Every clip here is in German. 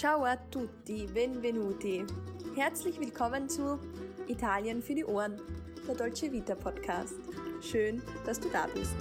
Ciao a tutti, benvenuti. Herzlich willkommen zu Italien für die Ohren, der Dolce Vita Podcast. Schön, dass du da bist.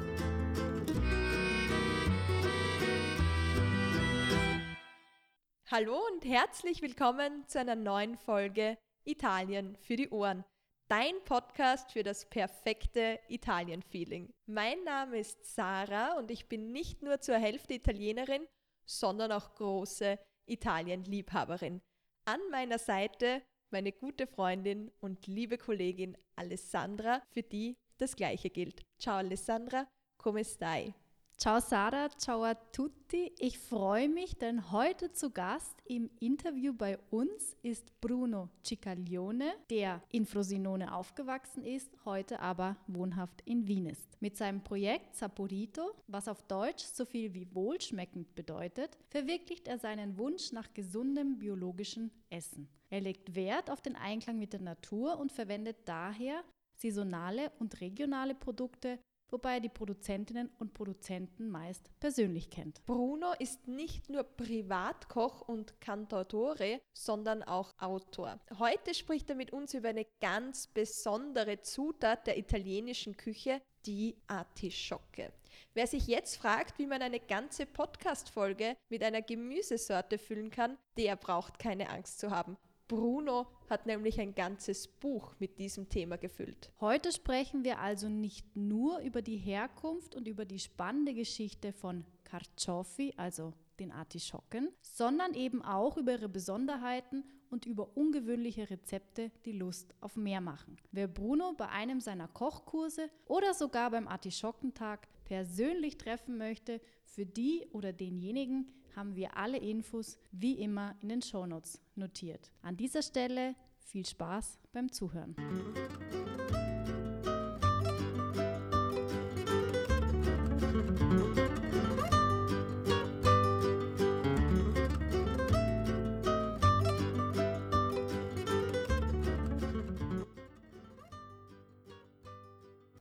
Hallo und herzlich willkommen zu einer neuen Folge Italien für die Ohren. Dein Podcast für das perfekte Italien-Feeling. Mein Name ist Sarah und ich bin nicht nur zur Hälfte Italienerin, sondern auch große Italien-Liebhaberin. An meiner Seite meine gute Freundin und liebe Kollegin Alessandra, für die das Gleiche gilt. Ciao Alessandra, come stai? Ciao Sara, ciao a tutti. Ich freue mich, denn heute zu Gast im Interview bei uns ist Bruno Ciccaglione, der in Frosinone aufgewachsen ist, heute aber wohnhaft in Wien ist. Mit seinem Projekt Saporito, was auf Deutsch so viel wie wohlschmeckend bedeutet, verwirklicht er seinen Wunsch nach gesundem biologischen Essen. Er legt Wert auf den Einklang mit der Natur und verwendet daher saisonale und regionale Produkte wobei er die Produzentinnen und Produzenten meist persönlich kennt. Bruno ist nicht nur Privatkoch und Cantautore, sondern auch Autor. Heute spricht er mit uns über eine ganz besondere Zutat der italienischen Küche, die Artischocke. Wer sich jetzt fragt, wie man eine ganze Podcast-Folge mit einer Gemüsesorte füllen kann, der braucht keine Angst zu haben. Bruno hat nämlich ein ganzes Buch mit diesem Thema gefüllt. Heute sprechen wir also nicht nur über die Herkunft und über die spannende Geschichte von Carciofi, also den Artischocken, sondern eben auch über ihre Besonderheiten und über ungewöhnliche Rezepte, die Lust auf mehr machen. Wer Bruno bei einem seiner Kochkurse oder sogar beim Artischockentag persönlich treffen möchte, für die oder denjenigen haben wir alle Infos wie immer in den Shownotes notiert. An dieser Stelle viel Spaß beim Zuhören.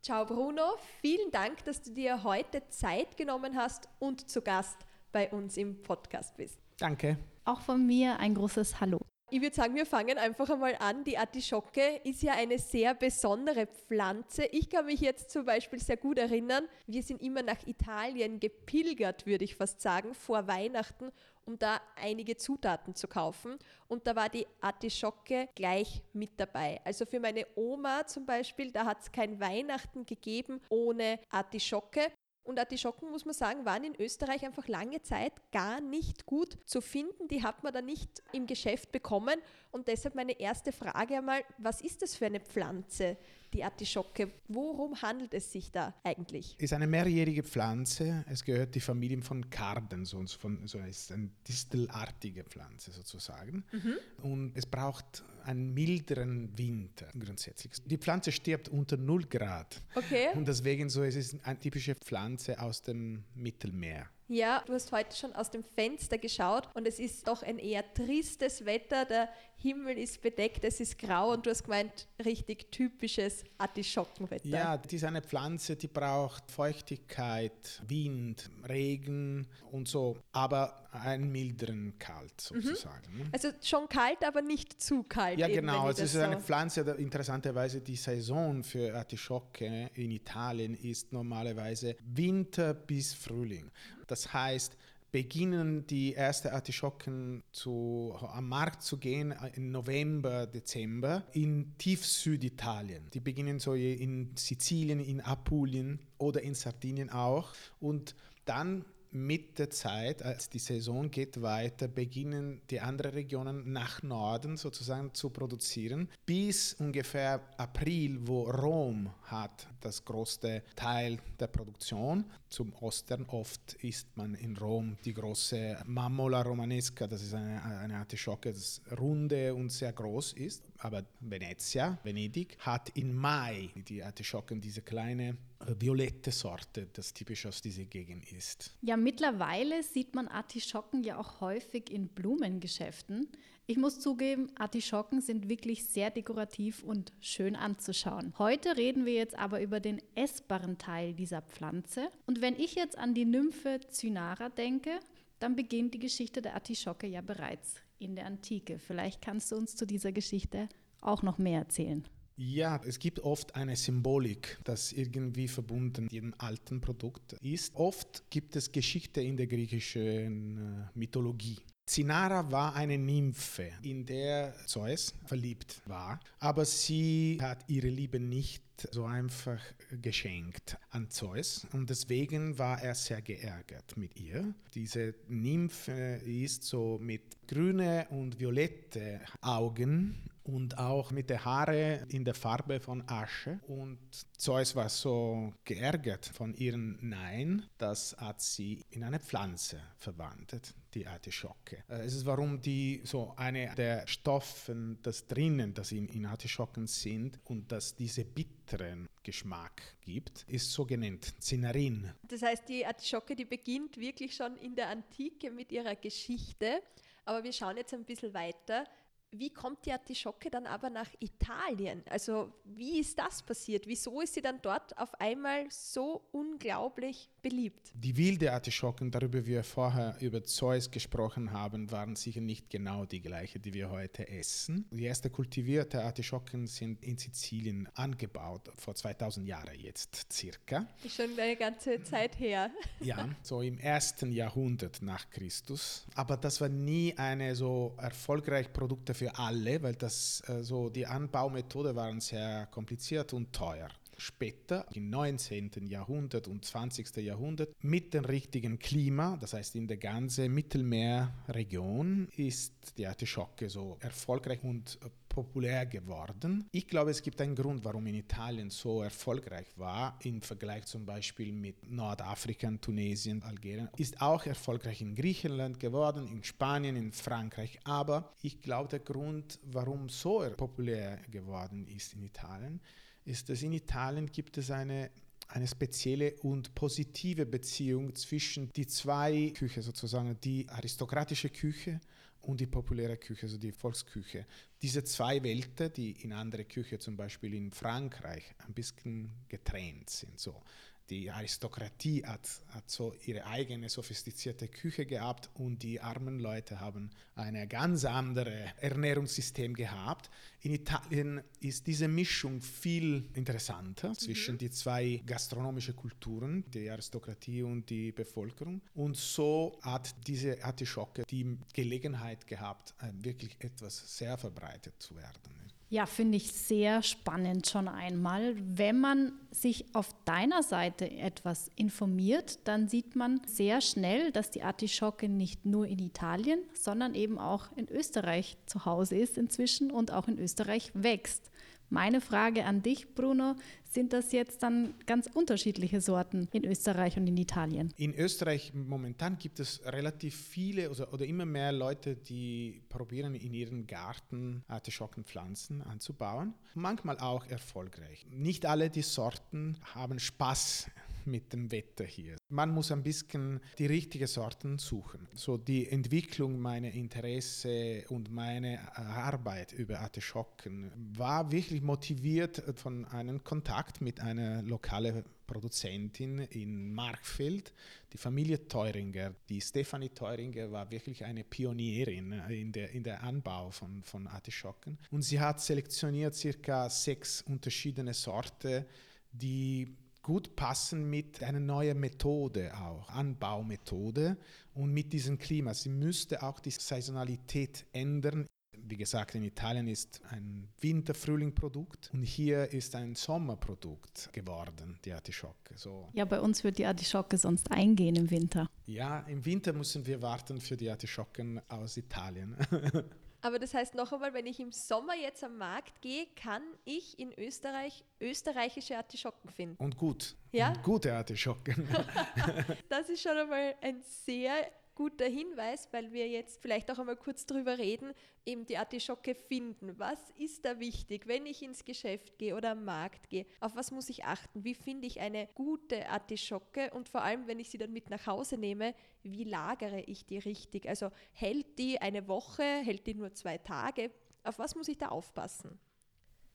Ciao Bruno, vielen Dank, dass du dir heute Zeit genommen hast und zu Gast bei uns im Podcast bist. Danke. Auch von mir ein großes Hallo. Ich würde sagen, wir fangen einfach einmal an. Die Artischocke ist ja eine sehr besondere Pflanze. Ich kann mich jetzt zum Beispiel sehr gut erinnern, wir sind immer nach Italien gepilgert, würde ich fast sagen, vor Weihnachten, um da einige Zutaten zu kaufen. Und da war die Artischocke gleich mit dabei. Also für meine Oma zum Beispiel, da hat es kein Weihnachten gegeben ohne Artischocke. Und Artischocken, muss man sagen, waren in Österreich einfach lange Zeit gar nicht gut zu finden. Die hat man da nicht im Geschäft bekommen. Und deshalb meine erste Frage einmal, was ist das für eine Pflanze, die Artischocke? Worum handelt es sich da eigentlich? Es Ist eine mehrjährige Pflanze. Es gehört die Familie von Karden, so, von, so ist eine distelartige Pflanze sozusagen. Mhm. Und es braucht einen milderen Winter grundsätzlich. Die Pflanze stirbt unter 0 Grad. Okay. Und deswegen so, es ist eine typische Pflanze aus dem Mittelmeer. Ja, du hast heute schon aus dem Fenster geschaut und es ist doch ein eher tristes Wetter. Der Himmel ist bedeckt, es ist grau und du hast gemeint, richtig typisches Artischockenwetter. Ja, das ist eine Pflanze, die braucht Feuchtigkeit, Wind, Regen und so, aber einen milderen Kalt sozusagen. Mhm. Also schon kalt, aber nicht zu kalt. Ja, eben, genau. Es ist so eine Pflanze, interessanterweise die Saison für Artischocke in Italien ist normalerweise Winter bis Frühling. Das heißt, beginnen die ersten Artischocken zu, am Markt zu gehen im November, Dezember in tief Süditalien. Die beginnen so in Sizilien, in Apulien oder in Sardinien auch. Und dann mit der Zeit, als die Saison geht weiter, beginnen die anderen Regionen nach Norden sozusagen zu produzieren. Bis ungefähr April, wo Rom hat das größte Teil der Produktion. Zum Ostern oft isst man in Rom die große Mammola Romanesca, das ist eine, eine Artischocke, das runde und sehr groß ist. Aber Venezia, Venedig, hat im Mai die Artischocken, diese kleine äh, violette Sorte, das typisch aus dieser Gegend ist. Ja, mittlerweile sieht man Artischocken ja auch häufig in Blumengeschäften. Ich muss zugeben, Artischocken sind wirklich sehr dekorativ und schön anzuschauen. Heute reden wir jetzt aber über den essbaren Teil dieser Pflanze. Und wenn ich jetzt an die Nymphe Cynara denke, dann beginnt die Geschichte der Artischocke ja bereits in der Antike. Vielleicht kannst du uns zu dieser Geschichte auch noch mehr erzählen. Ja, es gibt oft eine Symbolik, das irgendwie verbunden mit dem alten Produkt ist. Oft gibt es Geschichte in der griechischen äh, Mythologie. Zinara war eine Nymphe, in der Zeus verliebt war, aber sie hat ihre Liebe nicht so einfach geschenkt an Zeus und deswegen war er sehr geärgert mit ihr. Diese Nymphe ist so mit grüne und violette Augen und auch mit den Haare in der Farbe von Asche. Und Zeus war so geärgert von ihrem Nein, das hat sie in eine Pflanze verwandelt, die Artischocke. Äh, es ist warum die so eine der Stoffen, das drinnen, das in, in Artischocken sind und das diese bitteren Geschmack gibt, ist so genannt Zinarin. Das heißt, die Artischocke, die beginnt wirklich schon in der Antike mit ihrer Geschichte. Aber wir schauen jetzt ein bisschen weiter. Wie kommt die Artischocke dann aber nach Italien? Also wie ist das passiert? Wieso ist sie dann dort auf einmal so unglaublich beliebt? Die wilde Artischocken, darüber wir vorher über Zeus gesprochen haben, waren sicher nicht genau die gleiche, die wir heute essen. Die ersten kultivierte Artischocken sind in Sizilien angebaut, vor 2000 Jahren jetzt circa. Ist schon eine ganze Zeit her. Ja, so im ersten Jahrhundert nach Christus. Aber das war nie eine so erfolgreiche Produkte für alle, weil das äh, so die Anbaumethode waren sehr kompliziert und teuer. Später, im 19. Jahrhundert und 20. Jahrhundert, mit dem richtigen Klima, das heißt in der ganzen Mittelmeerregion, ist die Artischocke so erfolgreich und populär geworden. Ich glaube, es gibt einen Grund, warum in Italien so erfolgreich war im Vergleich zum Beispiel mit Nordafrika, Tunesien, Algerien. Ist auch erfolgreich in Griechenland geworden, in Spanien, in Frankreich. Aber ich glaube, der Grund, warum so populär geworden ist in Italien, ist, dass in Italien gibt es eine eine spezielle und positive Beziehung zwischen die zwei Küche sozusagen, die aristokratische Küche und die populäre Küche, also die Volksküche. Diese zwei Welten, die in andere Küche, zum Beispiel in Frankreich, ein bisschen getrennt sind. So die Aristokratie hat, hat so ihre eigene sophistizierte Küche gehabt und die armen Leute haben ein ganz anderes Ernährungssystem gehabt. In Italien ist diese Mischung viel interessanter zwischen mhm. die zwei gastronomischen Kulturen, die Aristokratie und die Bevölkerung. Und so hat diese Artischocke die Gelegenheit gehabt, wirklich etwas sehr verbreitet zu werden. Ja, finde ich sehr spannend schon einmal. Wenn man sich auf deiner Seite etwas informiert, dann sieht man sehr schnell, dass die Artischocke nicht nur in Italien, sondern eben auch in Österreich zu Hause ist inzwischen und auch in Österreich wächst. Meine Frage an dich, Bruno, sind das jetzt dann ganz unterschiedliche Sorten in Österreich und in Italien? In Österreich momentan gibt es relativ viele oder, oder immer mehr Leute, die probieren in ihren Garten Artischockenpflanzen anzubauen. Manchmal auch erfolgreich. Nicht alle die Sorten haben Spaß mit dem Wetter hier. Man muss ein bisschen die richtigen Sorten suchen. So die Entwicklung meiner Interesse und meine Arbeit über Artischocken war wirklich motiviert von einem Kontakt mit einer lokalen Produzentin in Markfeld, die Familie Teuringer. Die Stefanie Teuringer war wirklich eine Pionierin in der, in der Anbau von, von Artischocken. Und sie hat selektioniert circa sechs unterschiedliche Sorten, die gut passen mit einer neuen Methode auch, Anbaumethode und mit diesem Klima. Sie müsste auch die Saisonalität ändern. Wie gesagt, in Italien ist ein Winter-Frühling-Produkt und hier ist ein Sommerprodukt geworden, die Artischocke. So. Ja, bei uns wird die Artischocke sonst eingehen im Winter. Ja, im Winter müssen wir warten für die Artischocken aus Italien. Aber das heißt noch einmal, wenn ich im Sommer jetzt am Markt gehe, kann ich in Österreich österreichische Artischocken finden. Und gut. Ja? Und gute Artischocken. das ist schon einmal ein sehr guter Hinweis, weil wir jetzt vielleicht auch einmal kurz darüber reden, eben die Artischocke finden. Was ist da wichtig, wenn ich ins Geschäft gehe oder am Markt gehe? Auf was muss ich achten? Wie finde ich eine gute Artischocke? Und vor allem, wenn ich sie dann mit nach Hause nehme, wie lagere ich die richtig? Also hält die eine Woche, hält die nur zwei Tage? Auf was muss ich da aufpassen?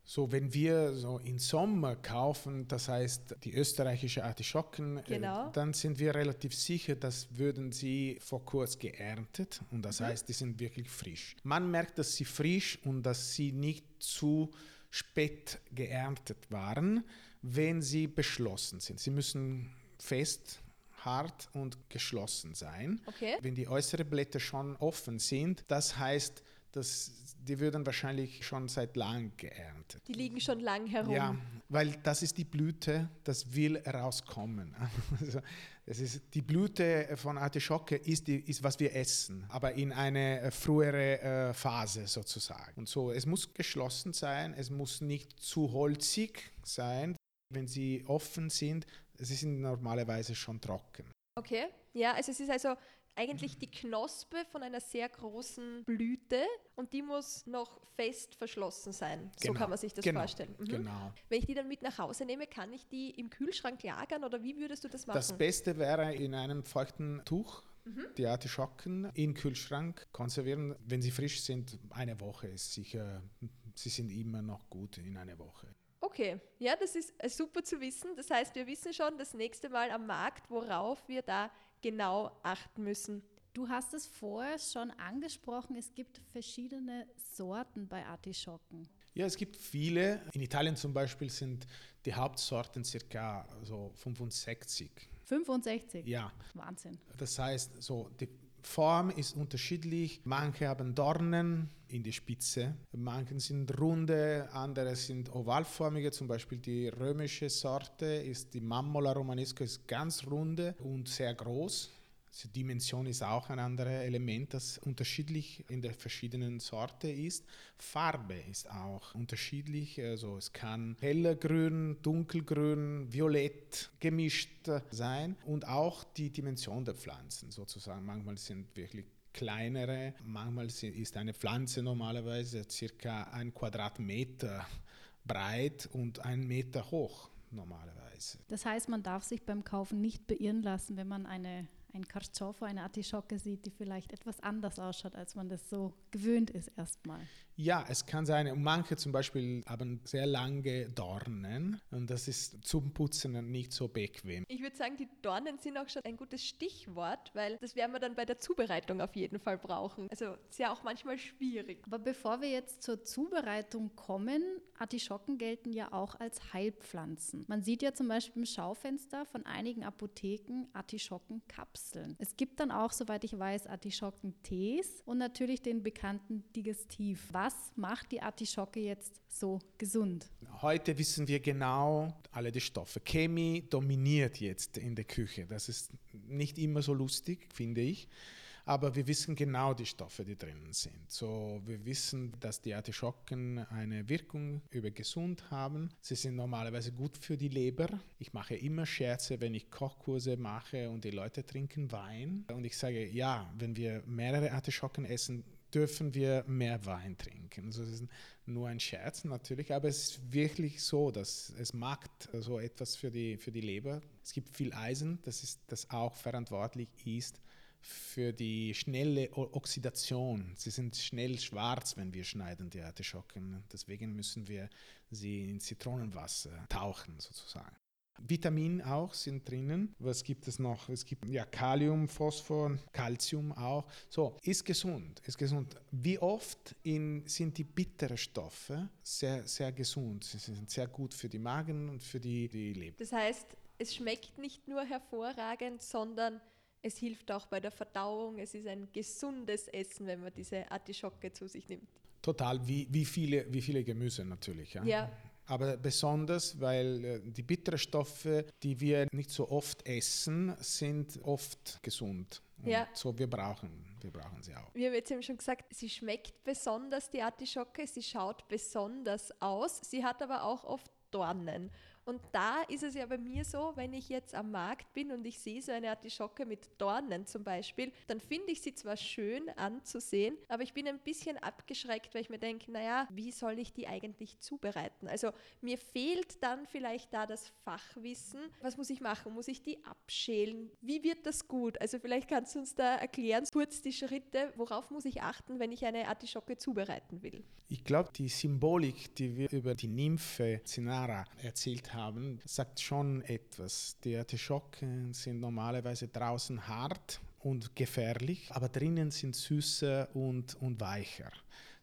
So, wenn wir so im Sommer kaufen, das heißt die österreichische Artischocken, Genau. äh, dann sind wir relativ sicher, dass würden sie vor kurz geerntet und das heißt, die sind wirklich frisch. Man merkt, dass sie frisch und dass sie nicht zu spät geerntet waren, wenn sie beschlossen sind. Sie müssen fest, hart und geschlossen sein. Okay. Wenn die äußeren Blätter schon offen sind, das heißt, dass die würden wahrscheinlich schon seit lang geerntet. Die liegen schon lang herum. Ja, weil das ist die Blüte, das will rauskommen. Also, das ist, die Blüte von Artischocke ist, die, ist, was wir essen, aber in eine äh, frühere äh, Phase sozusagen. Und so, es muss geschlossen sein, es muss nicht zu holzig sein. Wenn sie offen sind, sie sind normalerweise schon trocken. Okay. Ja, also es ist also eigentlich die Knospe von einer sehr großen Blüte und die muss noch fest verschlossen sein. So Genau, kann man sich das genau, vorstellen. Mhm. Genau. Wenn ich die dann mit nach Hause nehme, kann ich die im Kühlschrank lagern oder wie würdest du das machen? Das Beste wäre in einem feuchten Tuch Mhm. die Artischocken im Kühlschrank konservieren. Wenn sie frisch sind, eine Woche ist sicher, sie sind immer noch gut in einer Woche. Okay, ja, das ist äh, super zu wissen. Das heißt, wir wissen schon das nächste Mal am Markt, worauf wir da genau achten müssen. Du hast es vorher schon angesprochen, es gibt verschiedene Sorten bei Artischocken. Ja, es gibt viele. In Italien zum Beispiel sind die Hauptsorten circa so 65. 65. Ja, Wahnsinn. das heißt, so die Form ist unterschiedlich. Manche haben Dornen in die Spitze, manche sind runde, andere sind ovalformige. Zum Beispiel die römische Sorte ist die Mammola romanesco, ist ganz runde und sehr groß. Die Dimension ist auch ein anderes Element, das unterschiedlich in der verschiedenen Sorte ist. Farbe ist auch unterschiedlich. Also es kann heller Grün, dunkelgrün, violett gemischt sein und auch die Dimension der Pflanzen sozusagen. Manchmal sind wirklich kleinere, manchmal ist eine Pflanze normalerweise circa ein Quadratmeter breit und ein Meter hoch normalerweise. Das heißt, man darf sich beim Kaufen nicht beirren lassen, wenn man eine, ein Carciofo, eine Artischocke sieht, die vielleicht etwas anders ausschaut, als man das so gewöhnt ist erstmal. Ja, es kann sein. Und manche zum Beispiel haben sehr lange Dornen und das ist zum Putzen nicht so bequem. Ich würde sagen, die Dornen sind auch schon ein gutes Stichwort, weil das werden wir dann bei der Zubereitung auf jeden Fall brauchen. Also ist ja auch manchmal schwierig. Aber bevor wir jetzt zur Zubereitung kommen, Artischocken gelten ja auch als Heilpflanzen. Man sieht ja zum Beispiel im Schaufenster von einigen Apotheken Artischockenkapseln. Es gibt dann auch, soweit ich weiß, Artischockentees und natürlich den bekannten Digestiv. Was macht die Artischocke jetzt so gesund? Heute wissen wir genau alle die Stoffe. Chemie dominiert jetzt in der Küche. Das ist nicht immer so lustig, finde ich. Aber wir wissen genau die Stoffe, die drinnen sind. So, wir wissen, dass die Artischocken eine Wirkung über gesund haben. Sie sind normalerweise gut für die Leber. Ich mache immer Scherze, wenn ich Kochkurse mache und die Leute trinken Wein. Und ich sage, ja, wenn wir mehrere Artischocken essen, dürfen wir mehr Wein trinken. Also es ist nur ein Scherz natürlich, aber es ist wirklich so, dass es macht so etwas für die, für die Leber. Es gibt viel Eisen, das, ist, das auch verantwortlich ist für die schnelle Oxidation. Sie sind schnell schwarz, wenn wir schneiden die Artischocken. Deswegen müssen wir sie in Zitronenwasser tauchen sozusagen. Vitamin auch sind drinnen. Was gibt es noch? Es gibt ja Kalium, Phosphor, Calcium auch. So, ist gesund, ist gesund. Wie oft in, sind die bitteren Stoffe sehr, sehr gesund? Sie sind sehr gut für die Magen und für die, die Leber. Das heißt, es schmeckt nicht nur hervorragend, sondern es hilft auch bei der Verdauung. Es ist ein gesundes Essen, wenn man diese Artischocke zu sich nimmt. Total, wie, wie, viele, wie viele Gemüse natürlich. Ja? Ja. Aber besonders, weil äh, die bitteren Stoffe, die wir nicht so oft essen, sind oft gesund. Und Ja. So wir brauchen, wir brauchen sie auch. Wir haben jetzt eben schon gesagt, sie schmeckt besonders, die Artischocke, sie schaut besonders aus, sie hat aber auch oft Dornen. Und da ist es ja bei mir so, wenn ich jetzt am Markt bin und ich sehe so eine Artischocke mit Dornen zum Beispiel, dann finde ich sie zwar schön anzusehen, aber ich bin ein bisschen abgeschreckt, weil ich mir denke, naja, wie soll ich die eigentlich zubereiten? Also mir fehlt dann vielleicht da das Fachwissen. Was muss ich machen? Muss ich die abschälen? Wie wird das gut? Also vielleicht kannst du uns da erklären, kurz die Schritte, worauf muss ich achten, wenn ich eine Artischocke zubereiten will? Ich glaube, die Symbolik, die wir über die Nymphe Zinara erzählt haben, sagt schon etwas. Die Artischocken sind normalerweise draußen hart und gefährlich, aber drinnen sind süßer und, und weicher.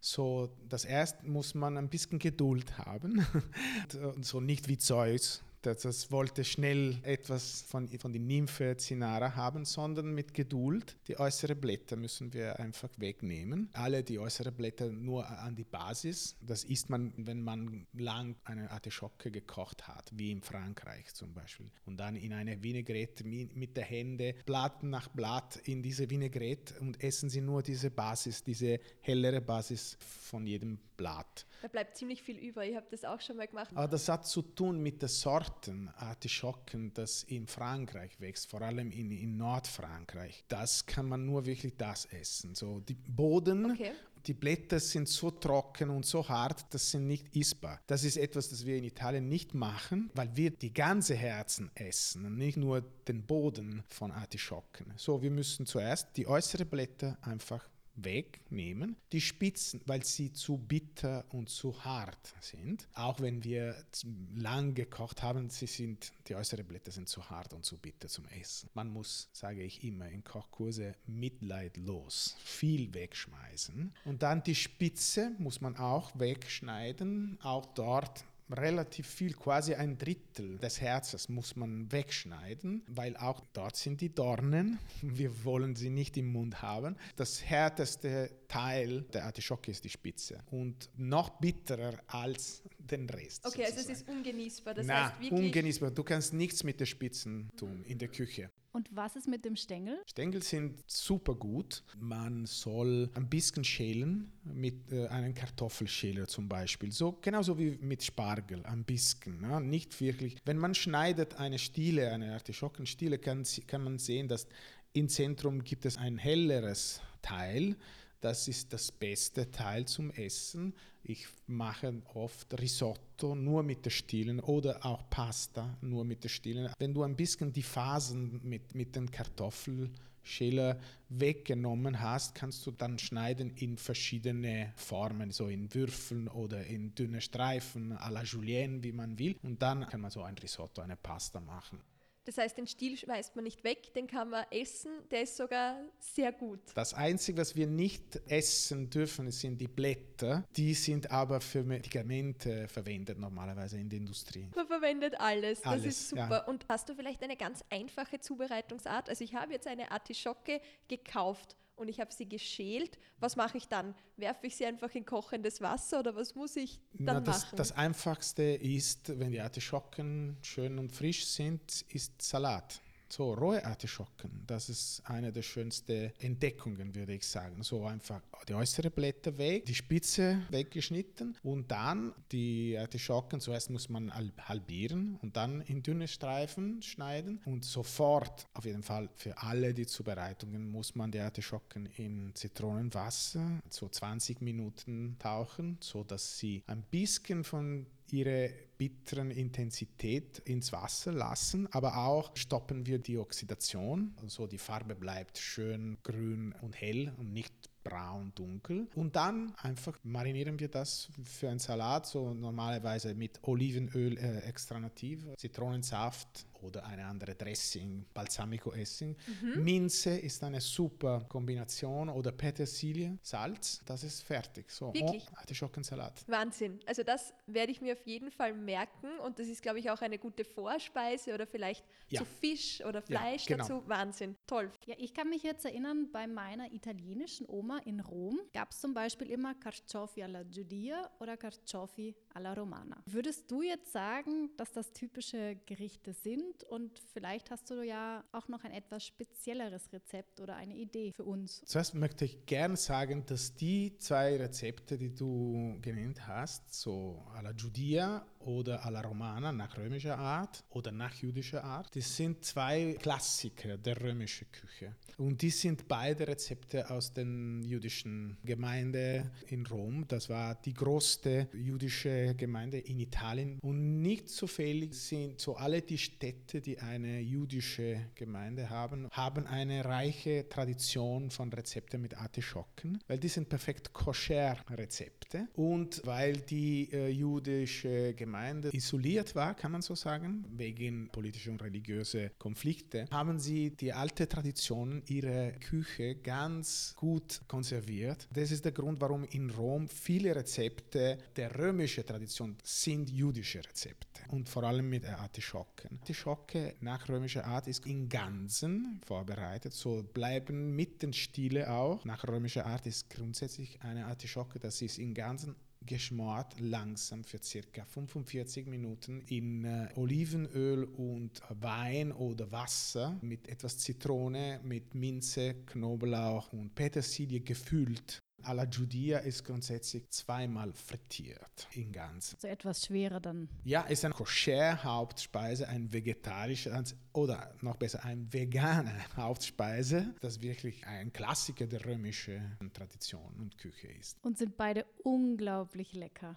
So, das erste muss man ein bisschen Geduld haben. so nicht wie Zeus, das, das wollte schnell etwas von, von der Nymphe Zinara haben, sondern mit Geduld. Die äußeren Blätter müssen wir einfach wegnehmen. Alle die äußeren Blätter nur an die Basis. Das isst man, wenn man lang eine Artischocke gekocht hat, wie in Frankreich zum Beispiel. Und dann in eine Vinaigrette mit der Hände, Blatt nach Blatt in diese Vinaigrette und essen sie nur diese Basis, diese hellere Basis von jedem Blatt. Da bleibt ziemlich viel über. Ich habe das auch schon mal gemacht. Aber das hat zu tun mit den Sorten Artischocken, das in Frankreich wächst, vor allem in, in Nordfrankreich. Das kann man nur wirklich das essen. So die Boden okay. Die Blätter sind so trocken und so hart, das sind nicht isbar. Das ist etwas, das wir in Italien nicht machen, weil wir die ganze Herzen essen und nicht nur den Boden von Artischocken. So, wir müssen zuerst die äußeren Blätter einfach wegnehmen. Die Spitzen, weil sie zu bitter und zu hart sind. Auch wenn wir lang gekocht haben, sie sind, die äußeren Blätter sind zu hart und zu bitter zum Essen. Man muss, sage ich immer in Kochkurse, mitleidlos viel wegschmeißen. Und dann die Spitze muss man auch wegschneiden. Auch dort relativ viel, quasi ein Drittel des Herzens muss man wegschneiden, weil auch dort sind die Dornen. Wir wollen sie nicht im Mund haben. Das härteste Teil der Artischocke ist die Spitze und noch bitterer als den Rest. Okay, sozusagen. also es ist ungenießbar. Das Na, heißt wirklich ungenießbar. Du kannst nichts mit den Spitzen tun in der Küche. Und was ist mit dem Stängel? Stängel sind super gut. Man soll ein bisschen schälen mit äh, einem Kartoffelschäler zum Beispiel. So genauso wie mit Spargel, ein bisschen. Ne? Nicht wirklich. Wenn man schneidet eine Stiele, eine Artischockenstiele, kann, kann man sehen, dass im Zentrum gibt es ein helleres Teil das ist das beste Teil zum Essen. Ich mache oft Risotto nur mit der Stielen oder auch Pasta nur mit der Stielen. Wenn du ein bisschen die Phasen mit, mit den Kartoffelschäler weggenommen hast, kannst du dann schneiden in verschiedene Formen, so in Würfeln oder in dünne Streifen, à la Julienne, wie man will. Und dann kann man so ein Risotto, eine Pasta machen. Das heißt, den Stiel schmeißt man nicht weg, den kann man essen, der ist sogar sehr gut. Das Einzige, was wir nicht essen dürfen, sind die Blätter. Die sind aber für Medikamente verwendet normalerweise in der Industrie. Man verwendet alles, alles das ist super. Ja. Und hast du vielleicht eine ganz einfache Zubereitungsart? Also ich habe jetzt eine Artischocke gekauft und ich habe sie geschält, was mache ich dann? Werfe ich sie einfach in kochendes Wasser oder was muss ich dann Na, das, machen? Das Einfachste ist, wenn die Artischocken schön und frisch sind, ist Salat. So, rohe Artischocken, das ist eine der schönsten Entdeckungen, würde ich sagen. So einfach die äußeren Blätter weg, die Spitze weggeschnitten und dann die Artischocken, zuerst muss man halbieren und dann in dünne Streifen schneiden und sofort, auf jeden Fall für alle die Zubereitungen, muss man die Artischocken in Zitronenwasser so 20 Minuten tauchen, so dass sie ein bisschen von ihre bitteren Intensität ins Wasser lassen, aber auch stoppen wir die Oxidation. Also die Farbe bleibt schön grün und hell und nicht braun, dunkel. Und dann einfach marinieren wir das für einen Salat, so normalerweise mit Olivenöl äh, extra nativ, Zitronensaft oder eine andere Dressing, Balsamico Essing. Mhm. Minze ist eine super Kombination oder Petersilie, Salz, das ist fertig. So, Wirklich? Oh, Artischockensalat. Wahnsinn. Also das werde ich mir auf jeden Fall merken und das ist, glaube ich, auch eine gute Vorspeise oder vielleicht ja. zu Fisch oder Fleisch ja, genau. dazu. Wahnsinn. Toll. Ja, ich kann mich jetzt erinnern, bei meiner italienischen Oma in Rom gab es zum Beispiel immer Carciofi alla Giudia oder Carciofi alla Romana. Würdest du jetzt sagen, dass das typische Gerichte sind und vielleicht hast du ja auch noch ein etwas spezielleres Rezept oder eine Idee für uns? Zuerst möchte ich gerne sagen, dass die zwei Rezepte, die du genannt hast, so alla Giudia oder alla Romana nach römischer Art oder nach jüdischer Art, das sind zwei Klassiker der römischen Küche. Und die sind beide Rezepte aus den jüdischen Gemeinde in Rom. Das war die größte jüdische Gemeinde in Italien. Und nicht zufällig sind so alle die Städte, die eine jüdische Gemeinde haben, haben eine reiche Tradition von Rezepten mit Artischocken, weil die sind perfekt koscher Rezepte und weil die äh, jüdische Gemeinde isoliert war, kann man so sagen, wegen politischer und religiöser Konflikte, haben sie die alte Tradition ihrer Küche ganz gut konserviert. Das ist der Grund, warum in Rom viele Rezepte der römischen Tradition sind jüdische Rezepte und vor allem mit Artischocken. Artischocke nach römischer Art ist in Ganzen vorbereitet, so bleiben mit den Stiele auch. Nach römischer Art ist grundsätzlich eine Artischocke, das ist in Ganzen geschmort, langsam für circa 45 Minuten in äh, Olivenöl und Wein oder Wasser mit etwas Zitrone, mit Minze, Knoblauch und Petersilie gefüllt. Alla Giudia ist grundsätzlich zweimal frittiert in ganz. So etwas schwerer dann. Ja, ist eine Koscher-Hauptspeise, ein vegetarischer oder noch besser ein veganer Hauptspeise, das wirklich ein Klassiker der römischen Tradition und Küche ist. Und sind beide unglaublich lecker.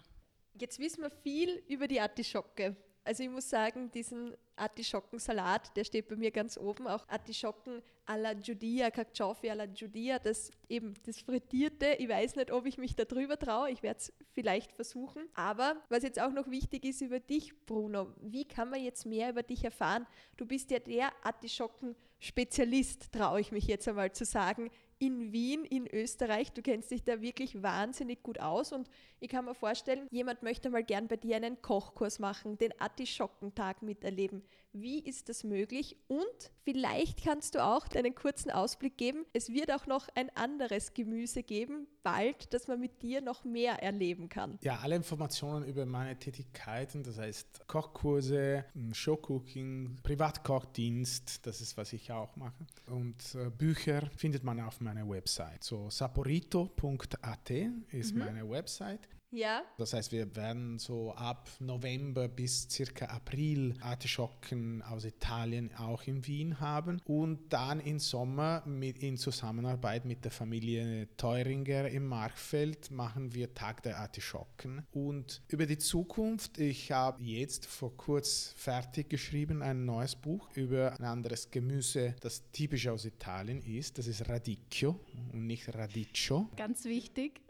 Jetzt wissen wir viel über die Artischocke. Also ich muss sagen, diesen Artischockensalat, der steht bei mir ganz oben. Auch Artischocken alla Giudia, Cacciofi alla Giudia, das eben das Frittierte. Ich weiß nicht, ob ich mich da drüber traue. Ich werde es vielleicht versuchen. Aber was jetzt auch noch wichtig ist über dich, Bruno, wie kann man jetzt mehr über dich erfahren? Du bist ja der Artischocken-Spezialist, traue ich mich jetzt einmal zu sagen, in Wien, in Österreich. Du kennst dich da wirklich wahnsinnig gut aus und ich kann mir vorstellen, jemand möchte mal gern bei dir einen Kochkurs machen, den Artischockentag miterleben. Wie ist das möglich? Und vielleicht kannst du auch einen kurzen Ausblick geben. Es wird auch noch ein anderes Gemüse geben, bald, dass man mit dir noch mehr erleben kann. Ja, alle Informationen über meine Tätigkeiten, das heißt Kochkurse, Showcooking, Privatkochdienst, das ist, was ich auch mache. Und äh, Bücher findet man auf meiner Website. So saporito.at ist mhm. meine Website. Ja. Das heißt, wir werden so ab November bis circa April Artischocken aus Italien auch in Wien haben und dann im Sommer mit, in Zusammenarbeit mit der Familie Teuringer im Markfeld machen wir Tag der Artischocken. Und über die Zukunft, ich habe jetzt vor kurz fertig geschrieben ein neues Buch über ein anderes Gemüse, das typisch aus Italien ist. Das ist Radicchio und nicht Radicchio. Ganz wichtig.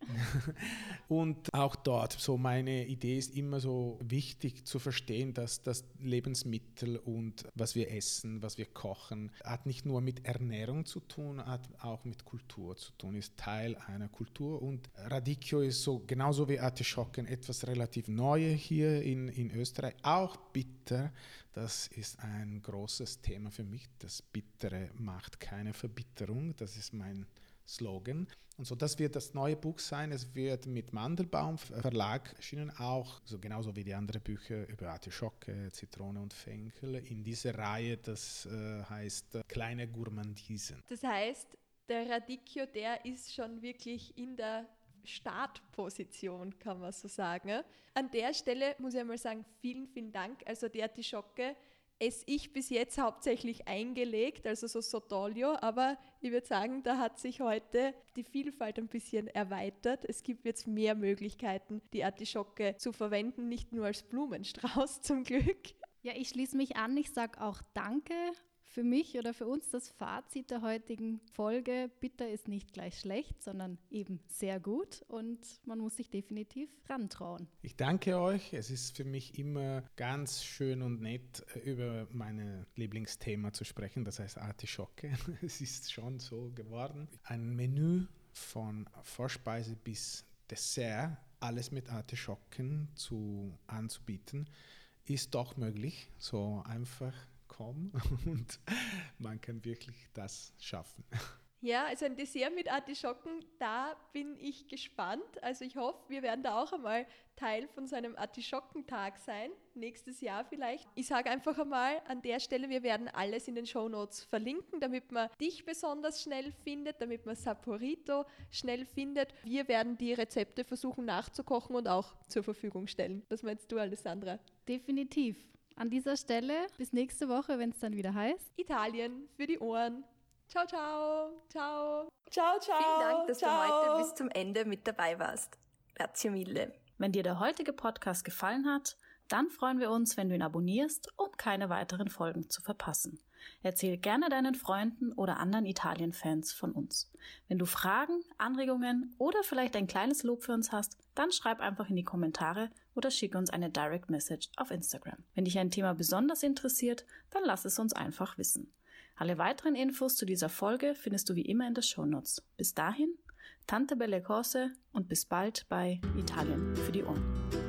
und auch auch dort, so meine Idee ist immer so wichtig zu verstehen, dass das Lebensmittel und was wir essen, was wir kochen, hat nicht nur mit Ernährung zu tun, hat auch mit Kultur zu tun, ist Teil einer Kultur und Radicchio ist so genauso wie Artischocken etwas relativ Neues hier in, in Österreich, auch bitter. Das ist ein großes Thema für mich. Das Bittere macht keine Verbitterung. Das ist mein Slogan. Und so, das wird das neue Buch sein. Es wird mit Mandelbaum Verlag erschienen, auch so genauso wie die anderen Bücher über Artischocke, Zitrone und Fenkel in dieser Reihe, das äh, heißt äh, Kleine Gourmandisen. Das heißt, der Radicchio, der ist schon wirklich in der Startposition, kann man so sagen. An der Stelle muss ich einmal sagen, vielen, vielen Dank. Also die Artischocke esse ich bis jetzt hauptsächlich eingelegt, also so Sotolio, aber ich würde sagen, da hat sich heute die Vielfalt ein bisschen erweitert. Es gibt jetzt mehr Möglichkeiten, die Artischocke zu verwenden, nicht nur als Blumenstrauß zum Glück. Ja, ich schließe mich an. Ich sage auch Danke für mich oder für uns das Fazit der heutigen Folge. Bitter ist nicht gleich schlecht, sondern eben sehr gut und man muss sich definitiv rantrauen. Ich danke euch. Es ist für mich immer ganz schön und nett, äh, über mein Lieblingsthema zu sprechen, das heißt Artischocke. Es ist schon so geworden. Ein Menü von Vorspeise bis Dessert, alles mit Artischocken zu, anzubieten, ist doch möglich. So einfach kommen und man kann wirklich das schaffen. Ja, also ein Dessert mit Artischocken, da bin ich gespannt. Also ich hoffe, wir werden da auch einmal Teil von so einem Artischockentag sein, nächstes Jahr vielleicht. Ich sage einfach einmal an der Stelle, wir werden alles in den Show Notes verlinken, damit man dich besonders schnell findet, damit man Saporito schnell findet. Wir werden die Rezepte versuchen nachzukochen und auch zur Verfügung stellen. Was meinst du, Alessandra? Definitiv. An dieser Stelle bis nächste Woche, wenn es dann wieder heißt. Italien für die Ohren. Ciao, ciao. Ciao. Ciao, ciao. Vielen Dank, dass ciao. du heute bis zum Ende mit dabei warst. Grazie mille. Wenn dir der heutige Podcast gefallen hat, dann freuen wir uns, wenn du ihn abonnierst, um keine weiteren Folgen zu verpassen. Erzähl gerne deinen Freunden oder anderen Italien-Fans von uns. Wenn du Fragen, Anregungen oder vielleicht ein kleines Lob für uns hast, dann schreib einfach in die Kommentare oder schick uns eine Direct Message auf Instagram. Wenn dich ein Thema besonders interessiert, dann lass es uns einfach wissen. Alle weiteren Infos zu dieser Folge findest du wie immer in den Shownotes. Bis dahin, Tante Belle Cose und bis bald bei Italien für die Ohren.